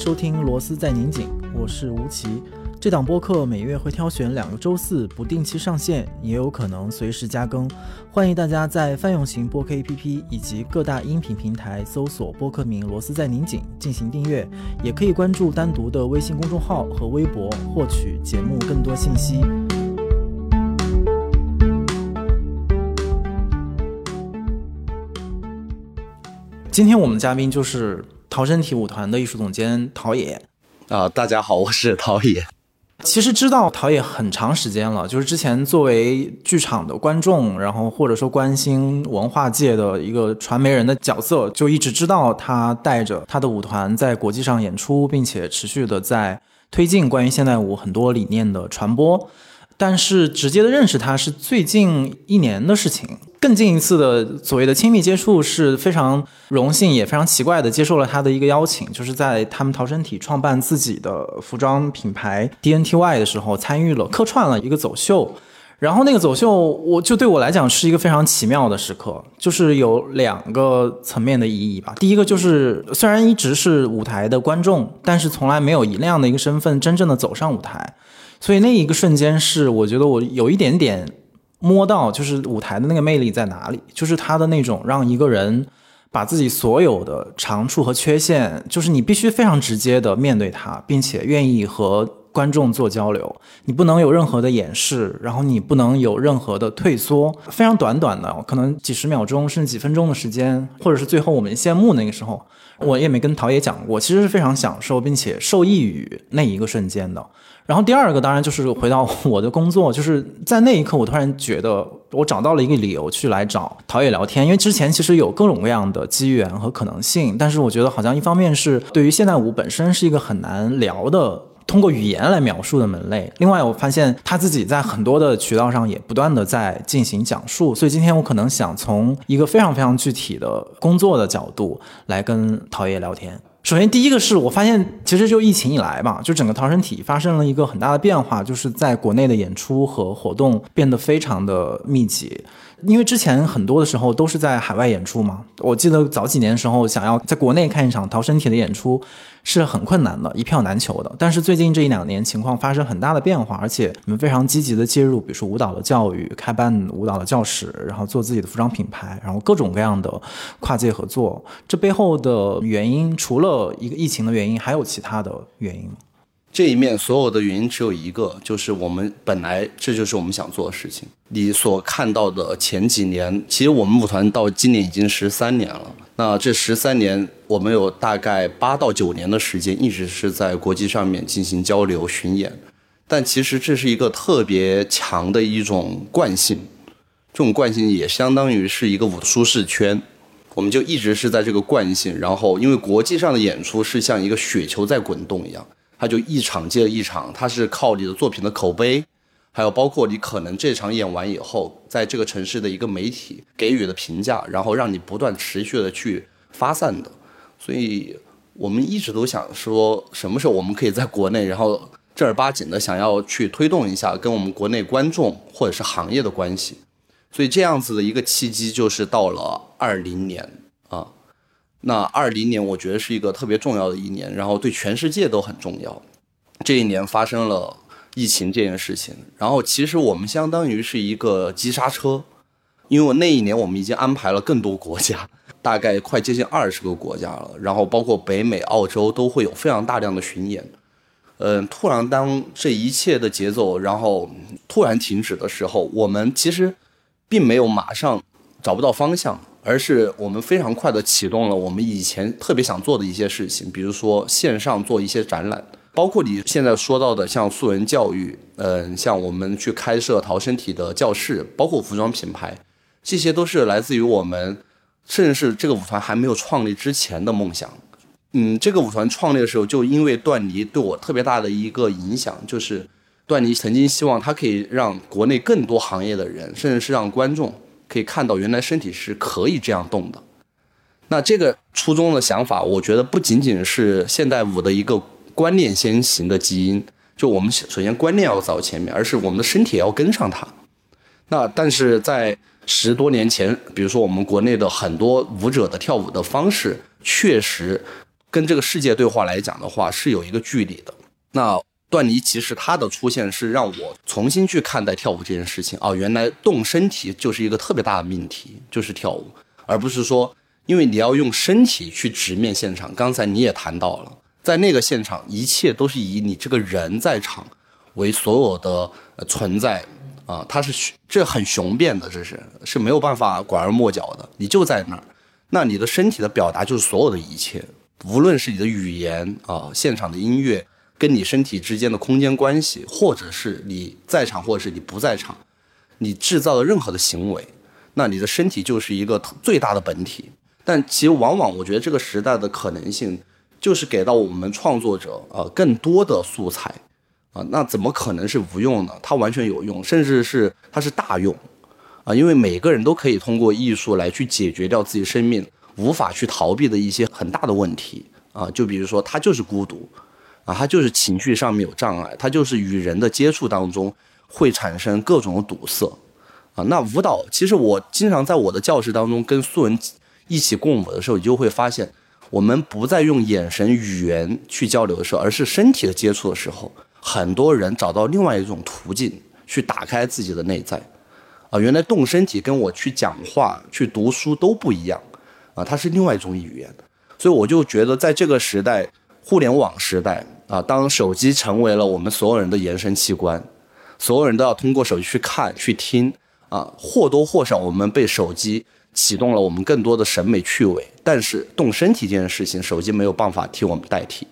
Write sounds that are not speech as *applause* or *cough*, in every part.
收听《螺丝在拧紧》，我是吴奇。这档播客每月会挑选两个周四不定期上线，也有可能随时加更。欢迎大家在泛用型播客 APP 以及各大音频平台搜索播客名“螺丝在拧紧”进行订阅，也可以关注单独的微信公众号和微博获取节目更多信息。今天我们嘉宾就是逃生体舞团的艺术总监陶冶。啊，大家好，我是陶冶。其实知道陶冶很长时间了，就是之前作为剧场的观众，然后或者说关心文化界的一个传媒人的角色，就一直知道他带着他的舞团在国际上演出，并且持续的在推进关于现代舞很多理念的传播。但是直接的认识他是最近一年的事情，更近一次的所谓的亲密接触是非常荣幸也非常奇怪的接受了他的一个邀请，就是在他们逃生体创办自己的服装品牌 DNTY 的时候，参与了客串了一个走秀，然后那个走秀我就对我来讲是一个非常奇妙的时刻，就是有两个层面的意义吧。第一个就是虽然一直是舞台的观众，但是从来没有以那样的一个身份真正的走上舞台。所以那一个瞬间是，我觉得我有一点点摸到，就是舞台的那个魅力在哪里，就是他的那种让一个人把自己所有的长处和缺陷，就是你必须非常直接的面对他，并且愿意和观众做交流，你不能有任何的掩饰，然后你不能有任何的退缩，非常短短的，可能几十秒钟甚至几分钟的时间，或者是最后我们谢幕那个时候，我也没跟陶冶讲过，其实是非常享受并且受益于那一个瞬间的。然后第二个当然就是回到我的工作，就是在那一刻，我突然觉得我找到了一个理由去来找陶冶聊天，因为之前其实有各种各样的机缘和可能性，但是我觉得好像一方面是对于现代舞本身是一个很难聊的，通过语言来描述的门类。另外，我发现他自己在很多的渠道上也不断的在进行讲述，所以今天我可能想从一个非常非常具体的工作的角度来跟陶冶聊天。首先，第一个是我发现，其实就疫情以来吧，就整个逃生体发生了一个很大的变化，就是在国内的演出和活动变得非常的密集。因为之前很多的时候都是在海外演出嘛，我记得早几年的时候，想要在国内看一场逃生体的演出是很困难的，一票难求的。但是最近这一两年情况发生很大的变化，而且你们非常积极的介入，比如说舞蹈的教育，开办舞蹈的教室，然后做自己的服装品牌，然后各种各样的跨界合作。这背后的原因，除了一个疫情的原因，还有其他的原因吗？这一面所有的原因只有一个，就是我们本来这就是我们想做的事情。你所看到的前几年，其实我们舞团到今年已经十三年了。那这十三年，我们有大概八到九年的时间一直是在国际上面进行交流巡演。但其实这是一个特别强的一种惯性，这种惯性也相当于是一个舞舒适圈。我们就一直是在这个惯性，然后因为国际上的演出是像一个雪球在滚动一样。它就一场接着一场，它是靠你的作品的口碑，还有包括你可能这场演完以后，在这个城市的一个媒体给予的评价，然后让你不断持续的去发散的。所以我们一直都想说，什么时候我们可以在国内，然后正儿八经的想要去推动一下跟我们国内观众或者是行业的关系。所以这样子的一个契机就是到了二零年。那二零年我觉得是一个特别重要的一年，然后对全世界都很重要。这一年发生了疫情这件事情，然后其实我们相当于是一个急刹车，因为那一年我们已经安排了更多国家，大概快接近二十个国家了，然后包括北美、澳洲都会有非常大量的巡演。嗯，突然当这一切的节奏然后突然停止的时候，我们其实并没有马上找不到方向。而是我们非常快的启动了我们以前特别想做的一些事情，比如说线上做一些展览，包括你现在说到的像素人教育，嗯，像我们去开设逃生体的教室，包括服装品牌，这些都是来自于我们，甚至是这个舞团还没有创立之前的梦想。嗯，这个舞团创立的时候，就因为段尼对我特别大的一个影响，就是段尼曾经希望他可以让国内更多行业的人，甚至是让观众。可以看到，原来身体是可以这样动的。那这个初衷的想法，我觉得不仅仅是现代舞的一个观念先行的基因，就我们首先观念要走前面，而是我们的身体也要跟上它。那但是在十多年前，比如说我们国内的很多舞者的跳舞的方式，确实跟这个世界对话来讲的话，是有一个距离的。那段尼其实他的出现是让我重新去看待跳舞这件事情哦，原来动身体就是一个特别大的命题，就是跳舞，而不是说因为你要用身体去直面现场。刚才你也谈到了，在那个现场，一切都是以你这个人在场为所有的存在啊，它是这很雄辩的，这是是没有办法拐弯抹角的，你就在那儿，那你的身体的表达就是所有的一切，无论是你的语言啊，现场的音乐。跟你身体之间的空间关系，或者是你在场，或者是你不在场，你制造的任何的行为，那你的身体就是一个最大的本体。但其实往往我觉得这个时代的可能性，就是给到我们创作者啊更多的素材啊，那怎么可能是无用呢？它完全有用，甚至是它是大用啊，因为每个人都可以通过艺术来去解决掉自己生命无法去逃避的一些很大的问题啊，就比如说他就是孤独。啊，他就是情绪上面有障碍，他就是与人的接触当中会产生各种堵塞，啊，那舞蹈其实我经常在我的教室当中跟素文一起共舞的时候，你就会发现，我们不再用眼神语言去交流的时候，而是身体的接触的时候，很多人找到另外一种途径去打开自己的内在，啊，原来动身体跟我去讲话、去读书都不一样，啊，它是另外一种语言，所以我就觉得在这个时代。互联网时代啊，当手机成为了我们所有人的延伸器官，所有人都要通过手机去看、去听啊，或多或少我们被手机启动了我们更多的审美趣味。但是动身体这件事情，手机没有办法替我们代替，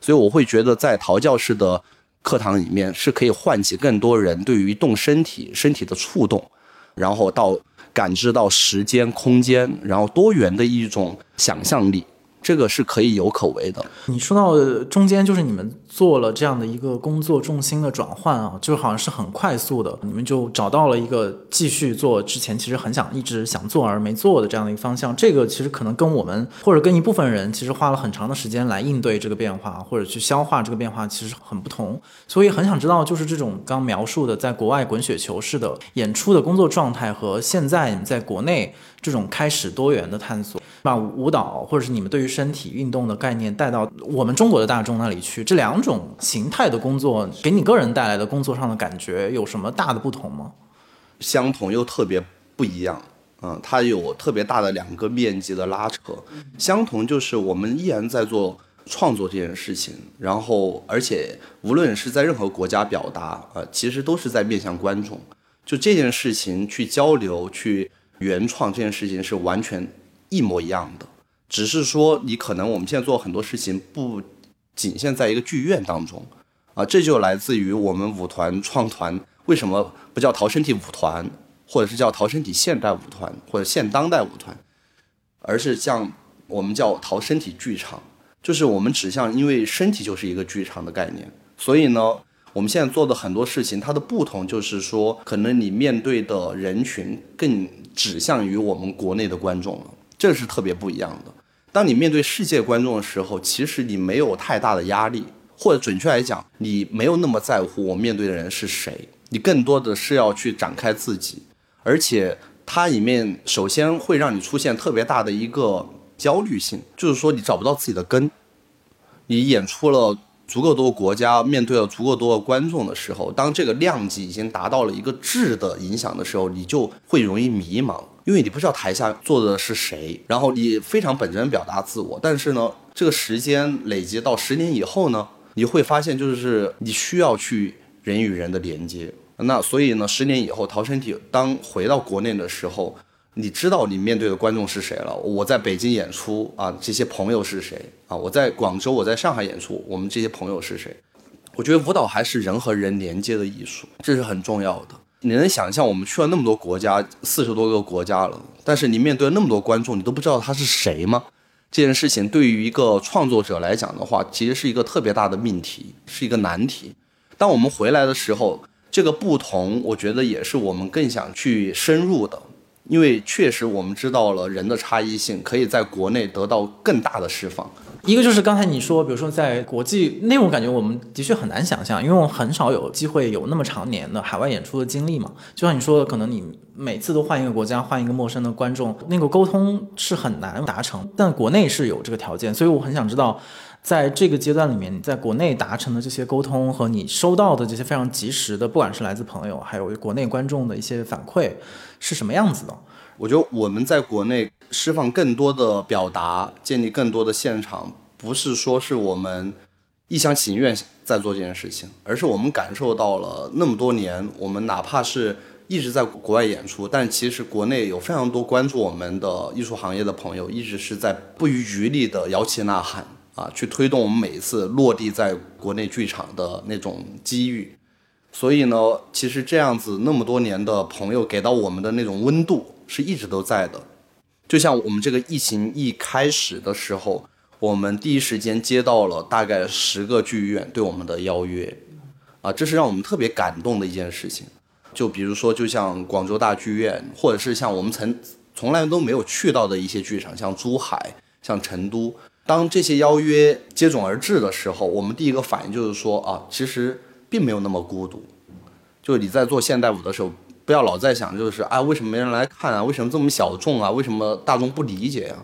所以我会觉得在陶教室的课堂里面是可以唤起更多人对于动身体、身体的触动，然后到感知到时间、空间，然后多元的一种想象力。这个是可以有可为的。你说到中间，就是你们做了这样的一个工作重心的转换啊，就好像是很快速的，你们就找到了一个继续做之前其实很想一直想做而没做的这样的一个方向。这个其实可能跟我们或者跟一部分人其实花了很长的时间来应对这个变化，或者去消化这个变化，其实很不同。所以很想知道，就是这种刚描述的在国外滚雪球式的演出的工作状态和现在你们在国内这种开始多元的探索。把舞蹈或者是你们对于身体运动的概念带到我们中国的大众那里去，这两种形态的工作给你个人带来的工作上的感觉有什么大的不同吗？相同又特别不一样，嗯，它有特别大的两个面积的拉扯。相同就是我们依然在做创作这件事情，然后而且无论是在任何国家表达，呃，其实都是在面向观众。就这件事情去交流、去原创这件事情是完全。一模一样的，只是说你可能我们现在做很多事情不仅限在一个剧院当中，啊，这就来自于我们舞团创团为什么不叫陶身体舞团，或者是叫陶身体现代舞团或者现当代舞团，而是像我们叫陶身体剧场，就是我们指向，因为身体就是一个剧场的概念，所以呢，我们现在做的很多事情，它的不同就是说，可能你面对的人群更指向于我们国内的观众了。这是特别不一样的。当你面对世界观众的时候，其实你没有太大的压力，或者准确来讲，你没有那么在乎我面对的人是谁。你更多的是要去展开自己，而且它里面首先会让你出现特别大的一个焦虑性，就是说你找不到自己的根。你演出了足够多国家，面对了足够多的观众的时候，当这个量级已经达到了一个质的影响的时候，你就会容易迷茫。因为你不知道台下坐的是谁，然后你非常本真表达自我，但是呢，这个时间累积到十年以后呢，你会发现就是你需要去人与人的连接。那所以呢，十年以后，陶身体当回到国内的时候，你知道你面对的观众是谁了。我在北京演出啊，这些朋友是谁啊？我在广州，我在上海演出，我们这些朋友是谁？我觉得舞蹈还是人和人连接的艺术，这是很重要的。你能想象我们去了那么多国家，四十多个国家了，但是你面对那么多观众，你都不知道他是谁吗？这件事情对于一个创作者来讲的话，其实是一个特别大的命题，是一个难题。当我们回来的时候，这个不同，我觉得也是我们更想去深入的，因为确实我们知道了人的差异性可以在国内得到更大的释放，一个就是刚才你说，比如说在国际那种感觉，我们的确很难想象，因为我很少有机会有那么长年的海外演出的经历嘛。就像你说的，可能你每次都换一个国家，换一个陌生的观众，那个沟通是很难达成。但国内是有这个条件，所以我很想知道。在这个阶段里面，你在国内达成的这些沟通和你收到的这些非常及时的，不管是来自朋友，还有国内观众的一些反馈，是什么样子的？我觉得我们在国内释放更多的表达，建立更多的现场，不是说是我们一厢情愿在做这件事情，而是我们感受到了那么多年，我们哪怕是一直在国外演出，但其实国内有非常多关注我们的艺术行业的朋友，一直是在不遗余力的摇旗呐喊。啊，去推动我们每一次落地在国内剧场的那种机遇，所以呢，其实这样子那么多年的朋友给到我们的那种温度是一直都在的。就像我们这个疫情一开始的时候，我们第一时间接到了大概十个剧院对我们的邀约，啊，这是让我们特别感动的一件事情。就比如说，就像广州大剧院，或者是像我们曾从来都没有去到的一些剧场，像珠海、像成都。当这些邀约接踵而至的时候，我们第一个反应就是说啊，其实并没有那么孤独。就是你在做现代舞的时候，不要老在想，就是啊，为什么没人来看啊？为什么这么小众啊？为什么大众不理解呀？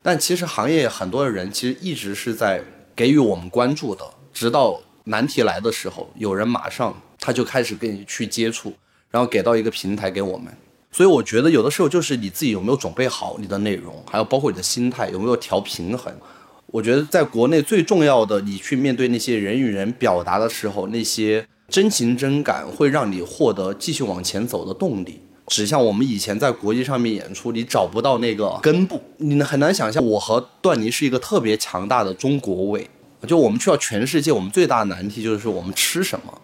但其实行业很多的人其实一直是在给予我们关注的，直到难题来的时候，有人马上他就开始跟你去接触，然后给到一个平台给我们。所以我觉得有的时候就是你自己有没有准备好你的内容，还有包括你的心态有没有调平衡。我觉得在国内最重要的，你去面对那些人与人表达的时候，那些真情真感会让你获得继续往前走的动力。只像我们以前在国际上面演出，你找不到那个根部，你很难想象我和段尼是一个特别强大的中国胃。就我们去到全世界，我们最大的难题就是我们吃什么，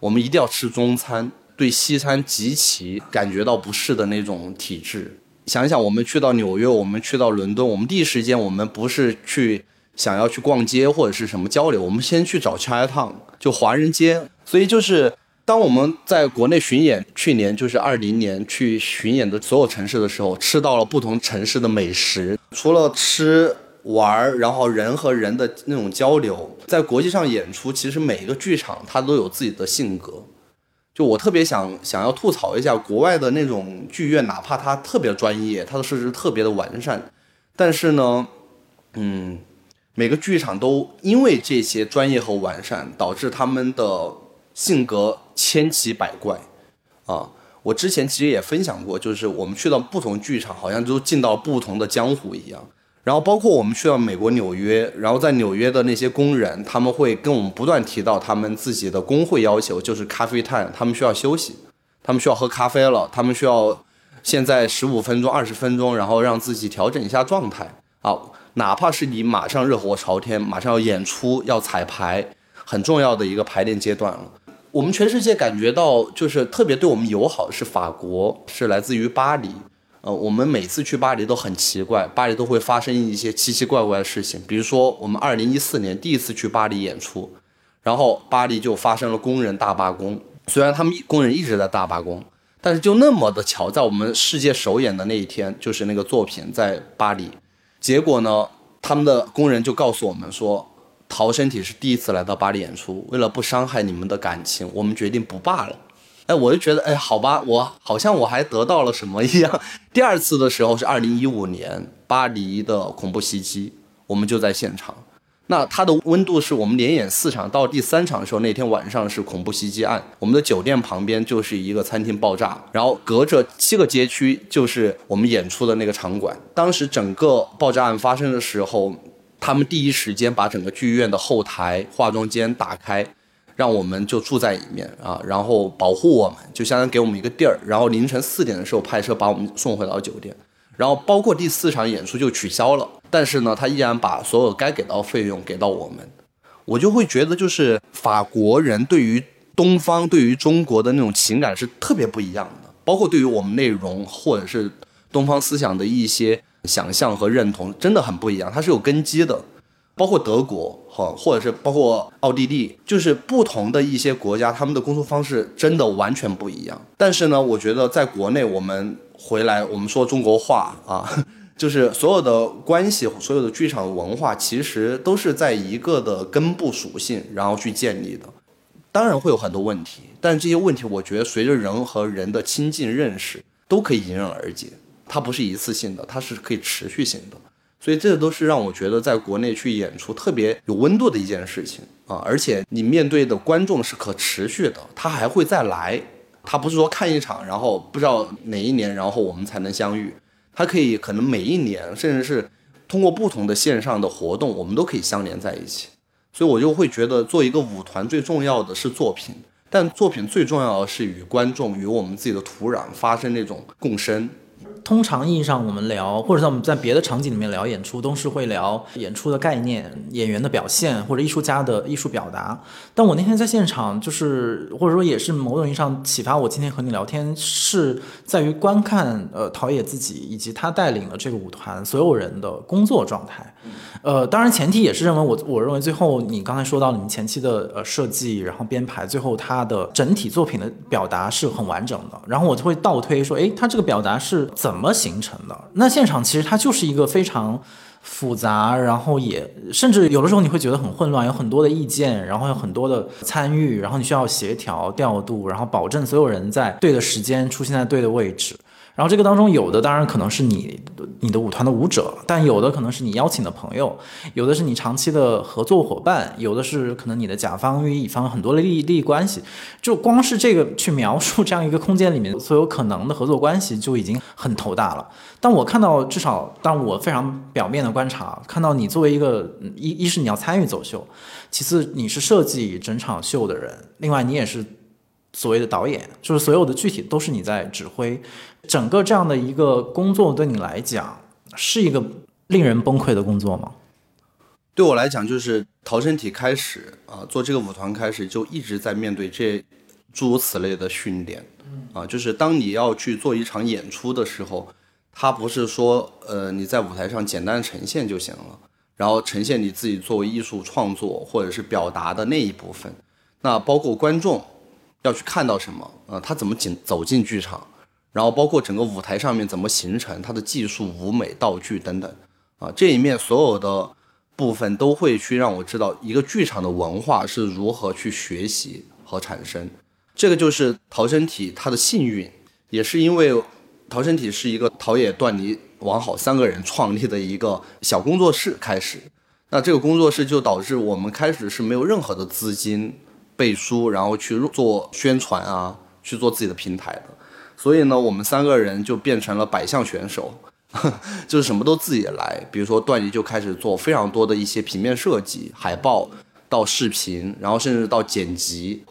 我们一定要吃中餐，对西餐极其感觉到不适的那种体质。想一想，我们去到纽约，我们去到伦敦，我们第一时间，我们不是去想要去逛街或者是什么交流，我们先去找 Chinatown，就华人街。所以就是当我们在国内巡演，去年就是二零年去巡演的所有城市的时候，吃到了不同城市的美食，除了吃玩，然后人和人的那种交流，在国际上演出，其实每一个剧场它都有自己的性格。就我特别想想要吐槽一下国外的那种剧院，哪怕它特别专业，它的设施特别的完善，但是呢，嗯，每个剧场都因为这些专业和完善，导致他们的性格千奇百怪。啊，我之前其实也分享过，就是我们去到不同剧场，好像都进到不同的江湖一样。然后包括我们去到美国纽约，然后在纽约的那些工人，他们会跟我们不断提到他们自己的工会要求，就是咖啡 time，他们需要休息，他们需要喝咖啡了，他们需要现在十五分钟、二十分钟，然后让自己调整一下状态啊，哪怕是你马上热火朝天，马上要演出、要彩排，很重要的一个排练阶段了。我们全世界感觉到就是特别对我们友好是法国，是来自于巴黎。呃，我们每次去巴黎都很奇怪，巴黎都会发生一些奇奇怪怪的事情。比如说，我们二零一四年第一次去巴黎演出，然后巴黎就发生了工人大罢工。虽然他们工人一直在大罢工，但是就那么的巧，在我们世界首演的那一天，就是那个作品在巴黎。结果呢，他们的工人就告诉我们说，陶身体是第一次来到巴黎演出，为了不伤害你们的感情，我们决定不罢了。哎，我就觉得，哎，好吧，我好像我还得到了什么一样。*laughs* 第二次的时候是二零一五年巴黎的恐怖袭击，我们就在现场。那它的温度是我们连演四场，到第三场的时候，那天晚上是恐怖袭击案，我们的酒店旁边就是一个餐厅爆炸，然后隔着七个街区就是我们演出的那个场馆。当时整个爆炸案发生的时候，他们第一时间把整个剧院的后台、化妆间打开。让我们就住在里面啊，然后保护我们，就相当于给我们一个地儿。然后凌晨四点的时候派车把我们送回到酒店，然后包括第四场演出就取消了。但是呢，他依然把所有该给到费用给到我们。我就会觉得，就是法国人对于东方、对于中国的那种情感是特别不一样的，包括对于我们内容或者是东方思想的一些想象和认同，真的很不一样，它是有根基的。包括德国哈，或者是包括奥地利，就是不同的一些国家，他们的工作方式真的完全不一样。但是呢，我觉得在国内，我们回来，我们说中国话啊，*laughs* 就是所有的关系，所有的剧场文化，其实都是在一个的根部属性，然后去建立的。当然会有很多问题，但这些问题，我觉得随着人和人的亲近认识，都可以迎刃而解。它不是一次性的，它是可以持续性的。所以这都是让我觉得在国内去演出特别有温度的一件事情啊！而且你面对的观众是可持续的，他还会再来，他不是说看一场，然后不知道哪一年，然后我们才能相遇。他可以可能每一年，甚至是通过不同的线上的活动，我们都可以相连在一起。所以我就会觉得，做一个舞团最重要的是作品，但作品最重要的是与观众、与我们自己的土壤发生那种共生。通常意义上，我们聊，或者在我们在别的场景里面聊演出，都是会聊演出的概念、演员的表现或者艺术家的艺术表达。但我那天在现场，就是或者说也是某种意义上启发我今天和你聊天，是在于观看呃陶冶自己以及他带领的这个舞团所有人的工作状态。呃，当然前提也是认为我我认为最后你刚才说到你们前期的呃设计，然后编排，最后它的整体作品的表达是很完整的。然后我就会倒推说，哎，他这个表达是怎怎么形成的？那现场其实它就是一个非常复杂，然后也甚至有的时候你会觉得很混乱，有很多的意见，然后有很多的参与，然后你需要协调调度，然后保证所有人在对的时间出现在对的位置。然后这个当中有的当然可能是你你的舞团的舞者，但有的可能是你邀请的朋友，有的是你长期的合作伙伴，有的是可能你的甲方与乙方很多的利益利益关系。就光是这个去描述这样一个空间里面所有可能的合作关系就已经很头大了。但我看到至少，但我非常表面的观察，看到你作为一个一一是你要参与走秀，其次你是设计整场秀的人，另外你也是。所谓的导演，就是所有的具体都是你在指挥，整个这样的一个工作对你来讲是一个令人崩溃的工作吗？对我来讲，就是逃生体开始啊，做这个舞团开始就一直在面对这诸如此类的训练，啊，就是当你要去做一场演出的时候，它不是说呃你在舞台上简单呈现就行了，然后呈现你自己作为艺术创作或者是表达的那一部分，那包括观众。要去看到什么？呃，他怎么进走进剧场，然后包括整个舞台上面怎么形成，它的技术、舞美、道具等等，啊，这一面所有的部分都会去让我知道一个剧场的文化是如何去学习和产生。这个就是逃生体它的幸运，也是因为逃生体是一个陶冶、段尼、王好三个人创立的一个小工作室开始。那这个工作室就导致我们开始是没有任何的资金。背书，然后去做宣传啊，去做自己的平台的。所以呢，我们三个人就变成了百项选手，*laughs* 就是什么都自己来。比如说段尼就开始做非常多的一些平面设计、海报到视频，然后甚至到剪辑。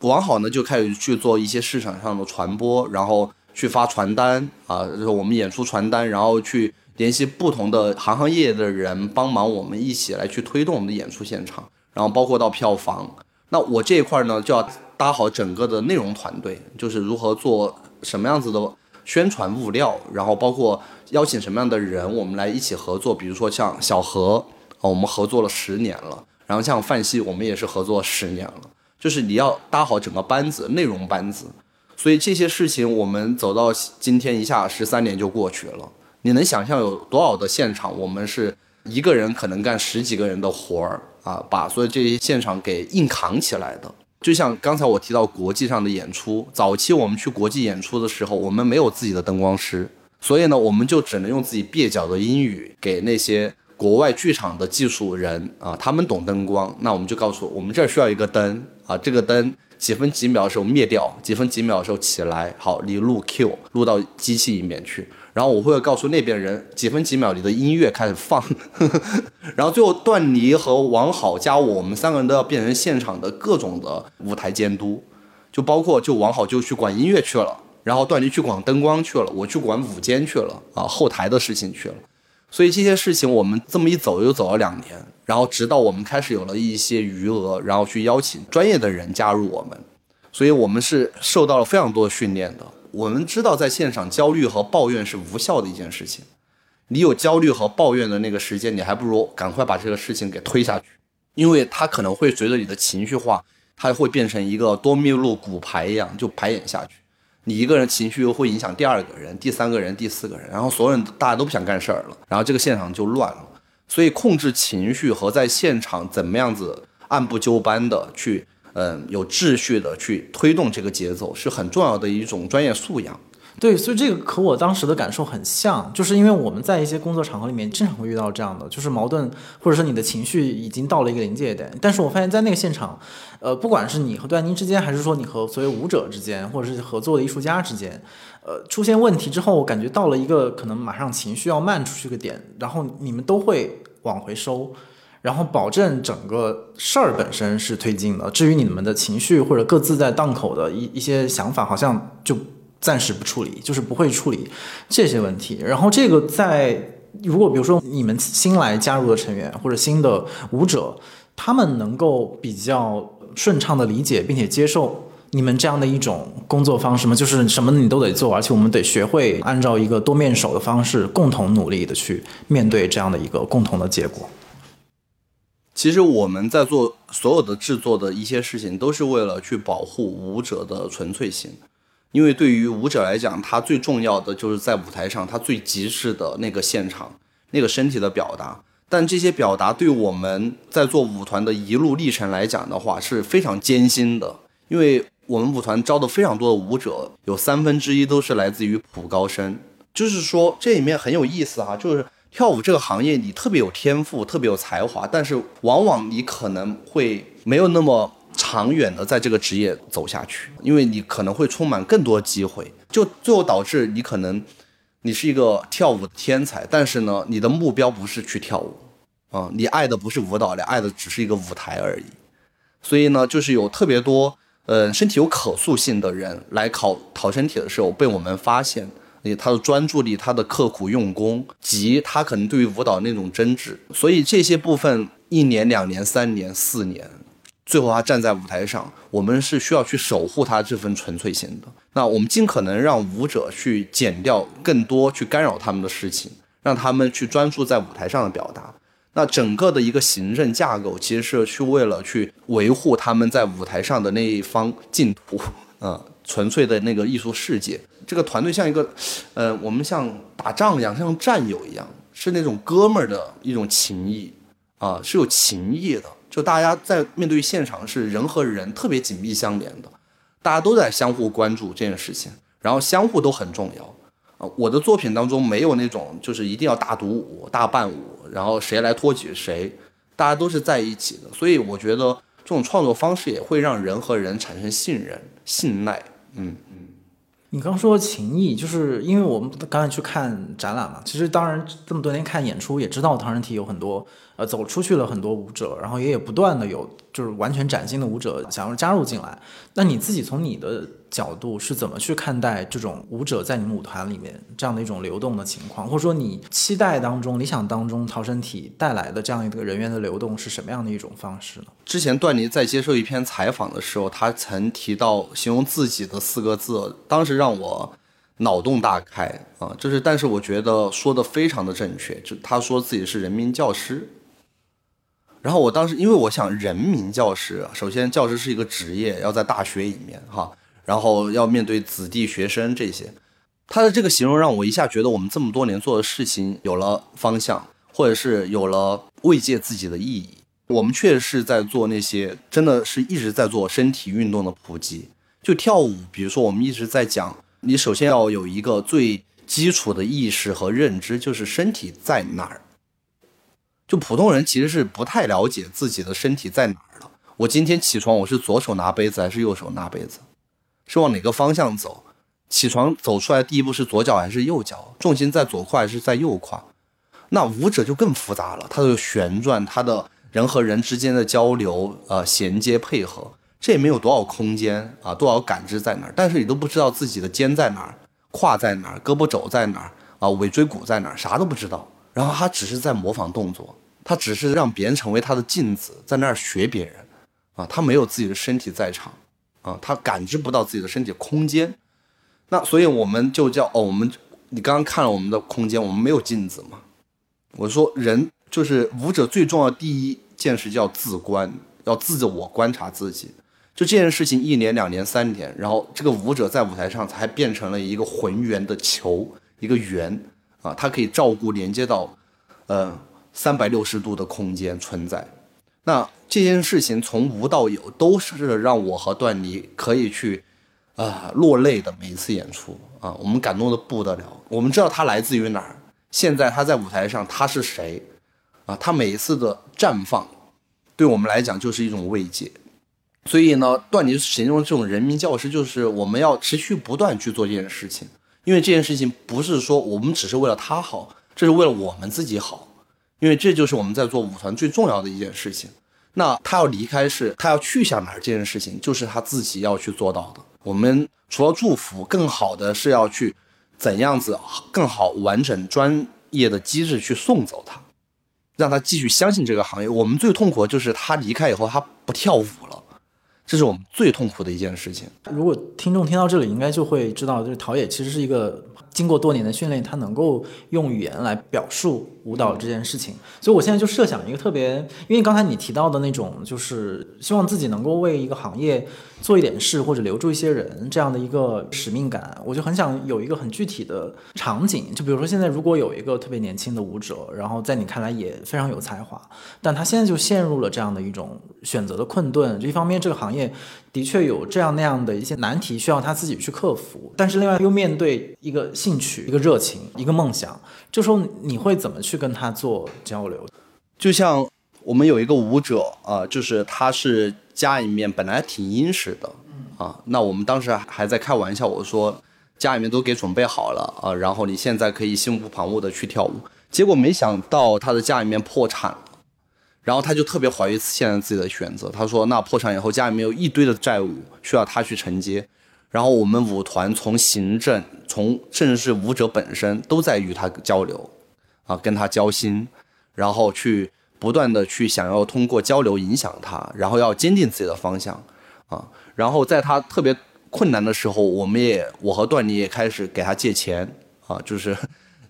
王好呢就开始去做一些市场上的传播，然后去发传单啊，就是我们演出传单，然后去联系不同的行行业的人帮忙我们一起来去推动我们的演出现场，然后包括到票房。那我这一块呢，就要搭好整个的内容团队，就是如何做什么样子的宣传物料，然后包括邀请什么样的人，我们来一起合作。比如说像小何，我们合作了十年了，然后像范西，我们也是合作十年了。就是你要搭好整个班子，内容班子。所以这些事情，我们走到今天一下十三年就过去了。你能想象有多少的现场，我们是一个人可能干十几个人的活儿？啊，把所有这些现场给硬扛起来的，就像刚才我提到国际上的演出，早期我们去国际演出的时候，我们没有自己的灯光师，所以呢，我们就只能用自己蹩脚的英语给那些国外剧场的技术人啊，他们懂灯光，那我们就告诉我们这儿需要一个灯啊，这个灯几分几秒的时候灭掉，几分几秒的时候起来，好，你录 Q 录到机器里面去。然后我会告诉那边人几分几秒你的音乐开始放，*laughs* 然后最后段尼和王好加我，我们三个人都要变成现场的各种的舞台监督，就包括就王好就去管音乐去了，然后段尼去管灯光去了，我去管舞监去了啊，后台的事情去了。所以这些事情我们这么一走又走了两年，然后直到我们开始有了一些余额，然后去邀请专业的人加入我们，所以我们是受到了非常多的训练的。我们知道，在现场焦虑和抱怨是无效的一件事情。你有焦虑和抱怨的那个时间，你还不如赶快把这个事情给推下去，因为它可能会随着你的情绪化，它会变成一个多米诺骨牌一样就排演下去。你一个人情绪又会影响第二个人、第三个人、第四个人，然后所有人大家都不想干事儿了，然后这个现场就乱了。所以控制情绪和在现场怎么样子按部就班的去，嗯，有秩序的去推动这个节奏，是很重要的一种专业素养。对，所以这个和我当时的感受很像，就是因为我们在一些工作场合里面经常会遇到这样的，就是矛盾或者说你的情绪已经到了一个临界点，但是我发现在那个现场，呃，不管是你和段宁之间，还是说你和所谓舞者之间，或者是合作的艺术家之间，呃，出现问题之后，我感觉到了一个可能马上情绪要漫出去个点，然后你们都会往回收，然后保证整个事儿本身是推进的，至于你们的情绪或者各自在档口的一一些想法，好像就。暂时不处理，就是不会处理这些问题。然后这个在如果比如说你们新来加入的成员或者新的舞者，他们能够比较顺畅的理解并且接受你们这样的一种工作方式吗？就是什么你都得做，而且我们得学会按照一个多面手的方式，共同努力的去面对这样的一个共同的结果。其实我们在做所有的制作的一些事情，都是为了去保护舞者的纯粹性。因为对于舞者来讲，他最重要的就是在舞台上，他最极致的那个现场，那个身体的表达。但这些表达对我们在做舞团的一路历程来讲的话，是非常艰辛的。因为我们舞团招的非常多的舞者，有三分之一都是来自于普高生。就是说，这里面很有意思哈，就是跳舞这个行业，你特别有天赋，特别有才华，但是往往你可能会没有那么。长远的在这个职业走下去，因为你可能会充满更多机会，就最后导致你可能你是一个跳舞的天才，但是呢，你的目标不是去跳舞，啊，你爱的不是舞蹈，你爱的只是一个舞台而已。所以呢，就是有特别多呃身体有可塑性的人来考讨身体的时候被我们发现，他的专注力、他的刻苦用功及他可能对于舞蹈那种真挚，所以这些部分一年、两年、三年、四年。最后，他站在舞台上，我们是需要去守护他这份纯粹性的。那我们尽可能让舞者去减掉更多去干扰他们的事情，让他们去专注在舞台上的表达。那整个的一个行政架构，其实是去为了去维护他们在舞台上的那一方净土，*laughs* 嗯，纯粹的那个艺术世界。这个团队像一个，呃，我们像打仗一样，像战友一样，是那种哥们儿的一种情谊啊，是有情谊的。就大家在面对现场是人和人特别紧密相连的，大家都在相互关注这件事情，然后相互都很重要。啊，我的作品当中没有那种就是一定要大独舞、大伴舞，然后谁来托举谁，大家都是在一起的。所以我觉得这种创作方式也会让人和人产生信任、信赖。嗯嗯。你刚说情谊，就是因为我们刚才去看展览嘛，其实当然这么多年看演出也知道唐人体有很多。呃，走出去了很多舞者，然后也有不断的有就是完全崭新的舞者想要加入进来。那你自己从你的角度是怎么去看待这种舞者在你们舞团里面这样的一种流动的情况，或者说你期待当中、理想当中逃生体带来的这样一个人员的流动是什么样的一种方式呢？之前段尼在接受一篇采访的时候，他曾提到形容自己的四个字，当时让我脑洞大开啊，就是但是我觉得说的非常的正确，就他说自己是人民教师。然后我当时，因为我想，人民教师，首先教师是一个职业，要在大学里面哈，然后要面对子弟学生这些，他的这个形容让我一下觉得我们这么多年做的事情有了方向，或者是有了慰藉自己的意义。我们确实是在做那些，真的是一直在做身体运动的普及。就跳舞，比如说我们一直在讲，你首先要有一个最基础的意识和认知，就是身体在哪儿。就普通人其实是不太了解自己的身体在哪儿的。我今天起床，我是左手拿杯子还是右手拿杯子？是往哪个方向走？起床走出来第一步是左脚还是右脚？重心在左胯还是在右胯？那舞者就更复杂了，他的旋转，他的人和人之间的交流，呃，衔接配合，这也没有多少空间啊，多少感知在哪儿？但是你都不知道自己的肩在哪儿，胯在哪儿，胳膊肘在哪儿啊，尾椎骨在哪儿，啥都不知道。然后他只是在模仿动作。他只是让别人成为他的镜子，在那儿学别人，啊，他没有自己的身体在场，啊，他感知不到自己的身体空间，那所以我们就叫哦，我们你刚刚看了我们的空间，我们没有镜子嘛？我说人就是舞者最重要第一件事叫自观，要自我观察自己，就这件事情一年、两年、三年，然后这个舞者在舞台上才变成了一个浑圆的球，一个圆啊，它可以照顾连接到呃三百六十度的空间存在。那这件事情从无到有，都是让我和段妮可以去啊、落泪的每一次演出啊，我们感动的不得了。我们知道他来自于哪儿，现在他在舞台上他是谁啊？他每一次的绽放，对我们来讲就是一种慰藉。所以呢，段妮形容这种人民教师，就是我们要持续不断去做这件事情，因为这件事情不是说我们只是为了他好，这是为了我们自己好，因为这就是我们在做舞团最重要的一件事情。那他要离开是，他要去向哪儿这件事情，就是他自己要去做到的。我们除了祝福，更好的是要去怎样子更好、完整、专业的机制去送走他，让他继续相信这个行业。我们最痛苦的就是他离开以后，他不跳舞了，这是我们最痛苦的一件事情。如果听众听到这里，应该就会知道，就是陶冶其实是一个经过多年的训练，他能够用语言来表述舞蹈这件事情。所以我现在就设想一个特别，因为刚才你提到的那种，就是希望自己能够为一个行业做一点事，或者留住一些人这样的一个使命感，我就很想有一个很具体的场景。就比如说现在如果有一个特别年轻的舞者，然后在你看来也非常有才华，但他现在就陷入了这样的一种选择的困顿。一方面，这个行业的确有这样那样的一些难题需要他自己去克服，但是另外又面对一个兴趣、一个热情、一个梦想，这时候你会怎么去跟他做交流？就像我们有一个舞者啊、就是他是家里面本来挺殷实的啊，那我们当时还在开玩笑，我说家里面都给准备好了啊，然后你现在可以心无旁骛的去跳舞。结果没想到他的家里面破产了，然后他就特别怀疑现在自己的选择。他说：“那破产以后，家里面有一堆的债务需要他去承接，然后我们舞团从行政，从甚至是舞者本身都在与他交流，啊，跟他交心，然后去不断的去想要通过交流影响他，然后要坚定自己的方向，啊，然后在他特别困难的时候，我们也我和段妮也开始给他借钱，啊，就是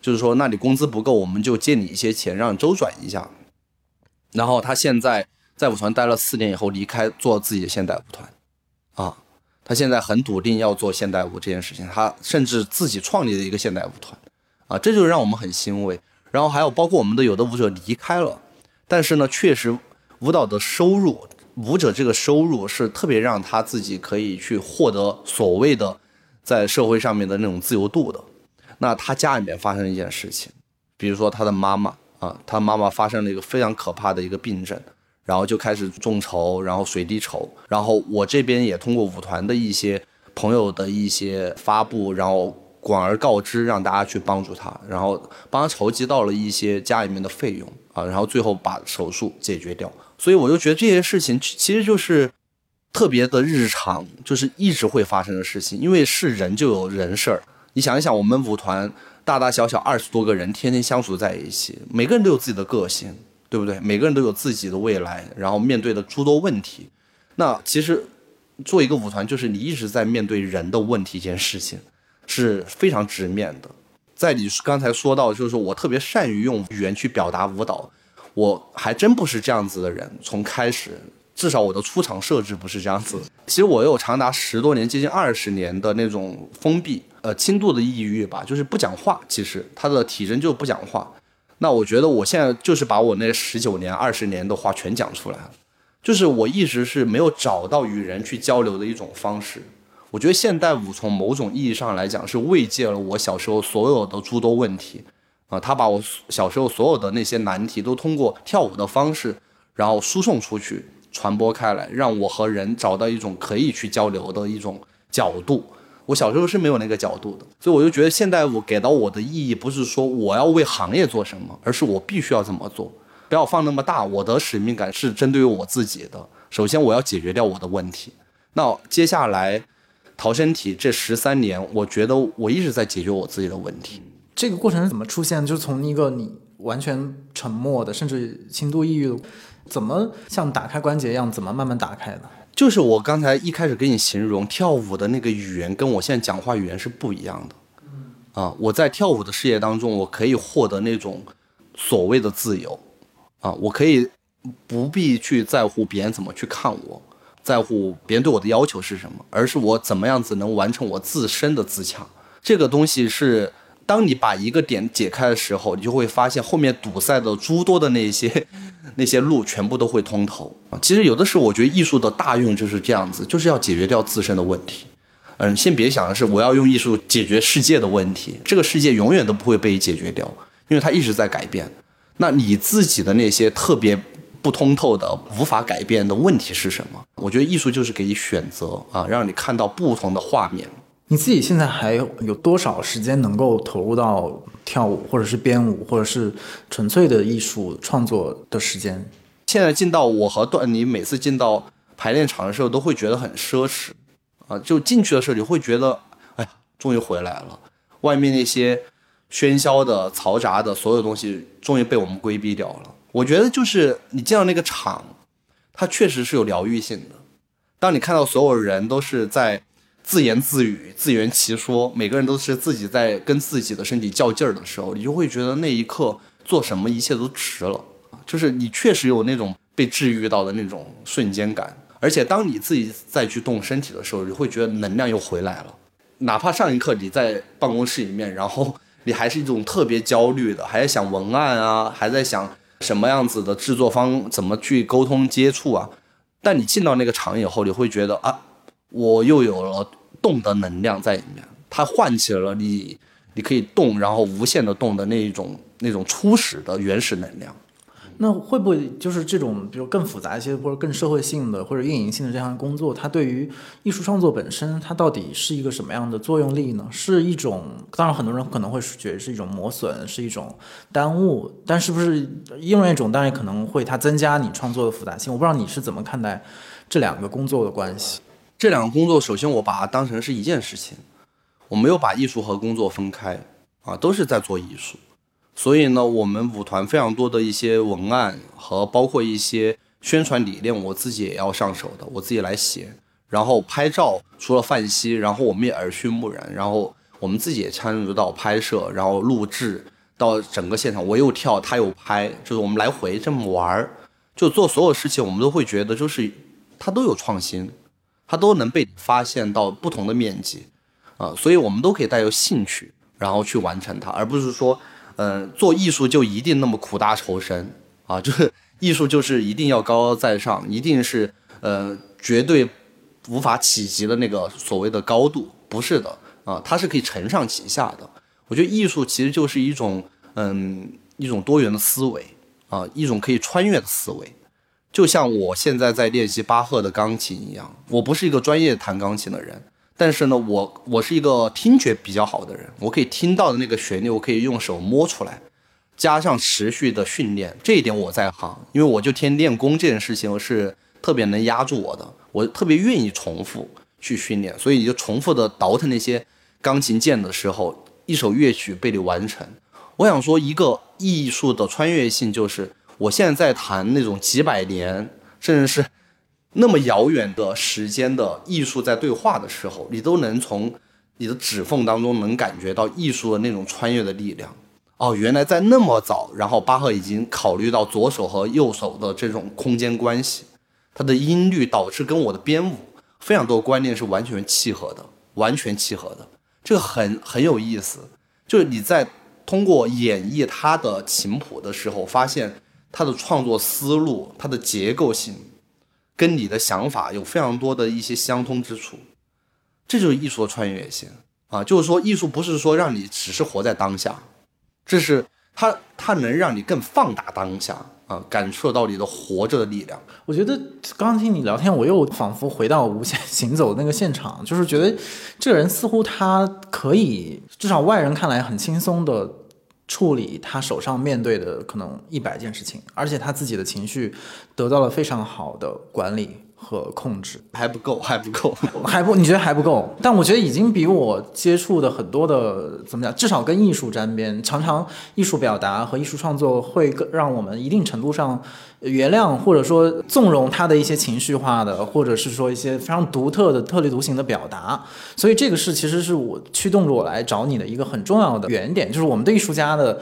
就是说，那你工资不够，我们就借你一些钱，让周转一下。然后他现在在舞团待了四年以后离开，做自己的现代舞团，啊，他现在很笃定要做现代舞这件事情，他甚至自己创立了一个现代舞团，啊，这就让我们很欣慰。然后还有包括我们的有的舞者离开了，但是呢，确实舞蹈的收入，舞者这个收入是特别让他自己可以去获得所谓的在社会上面的那种自由度的。那他家里面发生一件事情，比如说他的妈妈啊，他妈妈发生了一个非常可怕的一个病症，然后就开始众筹，然后水滴筹，然后我这边也通过舞团的一些朋友的一些发布，然后广而告之，让大家去帮助他，然后帮他筹集到了一些家里面的费用啊，然后最后把手术解决掉。所以我就觉得这些事情其实就是特别的日常，就是一直会发生的事情，因为是人就有人事儿。你想一想，我们舞团大大小小二十多个人，天天相处在一起，每个人都有自己的个性，对不对？每个人都有自己的未来，然后面对的诸多问题。那其实做一个舞团，就是你一直在面对人的问题，这件事情是非常直面的。在你刚才说到，就是我特别善于用语言去表达舞蹈，我还真不是这样子的人。从开始，至少我的出场设置不是这样子。其实我有长达十多年，接近二十年的那种封闭，呃，轻度的抑郁吧，就是不讲话。其实他的体征就不讲话。那我觉得我现在就是把我那十九年、二十年的话全讲出来了，就是我一直是没有找到与人去交流的一种方式。我觉得现代舞从某种意义上来讲是慰藉了我小时候所有的诸多问题，啊，他把我小时候所有的那些难题都通过跳舞的方式，然后输送出去，传播开来，让我和人找到一种可以去交流的一种角度。我小时候是没有那个角度的，所以我就觉得现代舞给到我的意义不是说我要为行业做什么，而是我必须要这么做，不要放那么大。我的使命感是针对于我自己的，首先我要解决掉我的问题。那接下来逃身体这十三年，我觉得我一直在解决我自己的问题。这个过程是怎么出现？就从一个你完全沉默的，甚至轻度抑郁的，怎么像打开关节一样，怎么慢慢打开的？就是我刚才一开始给你形容跳舞的那个语言，跟我现在讲话语言是不一样的。啊，我在跳舞的事业当中，我可以获得那种所谓的自由，啊，我可以不必去在乎别人怎么去看我，在乎别人对我的要求是什么，而是我怎么样子能完成我自身的自强。这个东西是，当你把一个点解开的时候，你就会发现后面堵塞的诸多的那些 *laughs* 那些路全部都会通透。其实有的时候，我觉得艺术的大用就是这样子，就是要解决掉自身的问题。嗯，先别想的是我要用艺术解决世界的问题，这个世界永远都不会被解决掉，因为它一直在改变。那你自己的那些特别。不通透的、无法改变的问题是什么？我觉得艺术就是给你选择啊，让你看到不同的画面。你自己现在还有多少时间能够投入到跳舞，或者是编舞，或者是纯粹的艺术创作的时间？现在进到我和段你每次进到排练场的时候，都会觉得很奢侈啊！就进去的时候，你会觉得，哎呀，终于回来了。外面那些喧嚣的、嘈杂的所有东西，终于被我们规避掉了。我觉得就是你进到那个场，它确实是有疗愈性的。当你看到所有人都是在自言自语、自圆其说，每个人都是自己在跟自己的身体较劲儿的时候，你就会觉得那一刻做什么一切都值了。就是你确实有那种被治愈到的那种瞬间感。而且当你自己再去动身体的时候，你会觉得能量又回来了。哪怕上一刻你在办公室里面，然后你还是一种特别焦虑的，还在想文案啊，还在想。什么样子的制作方怎么去沟通接触啊？但你进到那个厂以后，你会觉得啊，我又有了动的能量在里面，它唤起了你，你可以动，然后无限的动的那一种那种初始的原始能量。那会不会就是这种，比如更复杂一些或者更社会性的或者运营性的这样的工作，它对于艺术创作本身，它到底是一个什么样的作用力呢？是一种，当然很多人可能会觉得是一种磨损，是一种耽误，但是不是另外一种，当然可能会它增加你创作的复杂性。我不知道你是怎么看待这两个工作的关系？这两个工作，首先我把它当成是一件事情，我没有把艺术和工作分开啊，都是在做艺术。所以呢，我们舞团非常多的一些文案和包括一些宣传理念，我自己也要上手的，我自己来写。然后拍照，除了范西，然后我们也耳濡目染，然后我们自己也参与到拍摄，然后录制到整个现场，我又跳，他又拍，就是我们来回这么玩儿，就做所有事情，我们都会觉得就是他都有创新，他都能被发现到不同的面积啊，所以我们都可以带有兴趣，然后去完成它，而不是说。嗯，做艺术就一定那么苦大仇深啊？*laughs* 就是艺术就是一定要高高在上，一定是呃绝对无法企及的那个所谓的高度？不是的啊，它是可以承上启下的。我觉得艺术其实就是一种嗯一种多元的思维啊，一种可以穿越的思维。就像我现在在练习巴赫的钢琴一样，我不是一个专业弹钢琴的人。但是呢，我我是一个听觉比较好的人，我可以听到的那个旋律，我可以用手摸出来，加上持续的训练，这一点我在行，因为我就天练功这件事情我是特别能压住我的，我特别愿意重复去训练，所以你就重复的倒腾那些钢琴键的时候，一首乐曲被你完成。我想说，一个艺术的穿越性，就是我现在在弹那种几百年，甚至是。那么遥远的时间的艺术在对话的时候，你都能从你的指缝当中能感觉到艺术的那种穿越的力量。哦，原来在那么早，然后巴赫已经考虑到左手和右手的这种空间关系，他的音律导致跟我的编舞非常多观念是完全契合的，完全契合的。这个很很有意思，就是你在通过演绎他的琴谱的时候，发现他的创作思路，他的结构性。跟你的想法有非常多的一些相通之处，这就是艺术的穿越性啊！就是说，艺术不是说让你只是活在当下，这是它它能让你更放大当下啊，感受到你的活着的力量。我觉得刚刚听你聊天，我又仿佛回到无限行走那个现场，就是觉得这个人似乎他可以，至少外人看来很轻松的。处理他手上面对的可能一百件事情，而且他自己的情绪得到了非常好的管理。和控制还不够，*laughs* 还不够，还不？你觉得还不够？但我觉得已经比我接触的很多的怎么讲，至少跟艺术沾边，常常艺术表达和艺术创作会更让我们一定程度上原谅或者说纵容他的一些情绪化的，或者是说一些非常独特的、特立独行的表达。所以这个是其实是我驱动着我来找你的一个很重要的原点，就是我们对艺术家的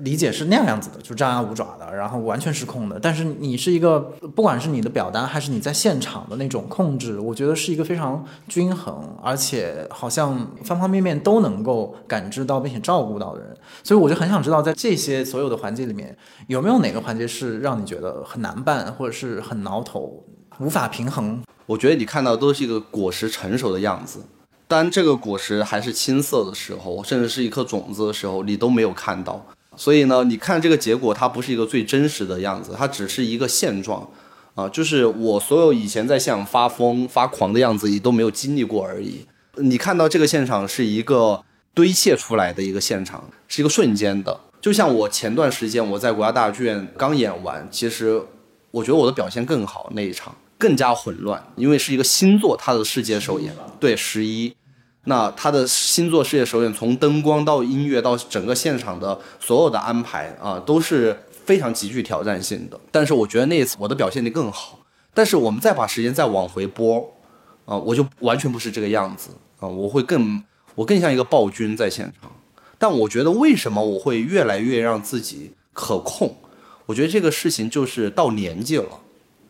理解是那样样子的，就张牙舞爪的，然后完全失控的。但是你是一个，不管是你的表达还是你在现场的那种控制，我觉得是一个非常均衡，而且好像方方面面都能够感知到并且照顾到的人。所以我就很想知道，在这些所有的环节里面，有没有哪个环节是让你觉得很难办，或者是很挠头、无法平衡？我觉得你看到都是一个果实成熟的样子，当这个果实还是青涩的时候，甚至是一颗种子的时候，你都没有看到。所以呢，你看这个结果，它不是一个最真实的样子，它只是一个现状，啊，就是我所有以前在现场发疯发狂的样子，你都没有经历过而已。你看到这个现场是一个堆砌出来的一个现场，是一个瞬间的。就像我前段时间我在国家大剧院刚演完，其实我觉得我的表现更好那一场更加混乱，因为是一个新作它的世界首演，对十一。那他的星座世界首演，从灯光到音乐到整个现场的所有的安排啊，都是非常极具挑战性的。但是我觉得那一次我的表现力更好。但是我们再把时间再往回拨，啊，我就完全不是这个样子啊，我会更我更像一个暴君在现场。但我觉得为什么我会越来越让自己可控？我觉得这个事情就是到年纪了。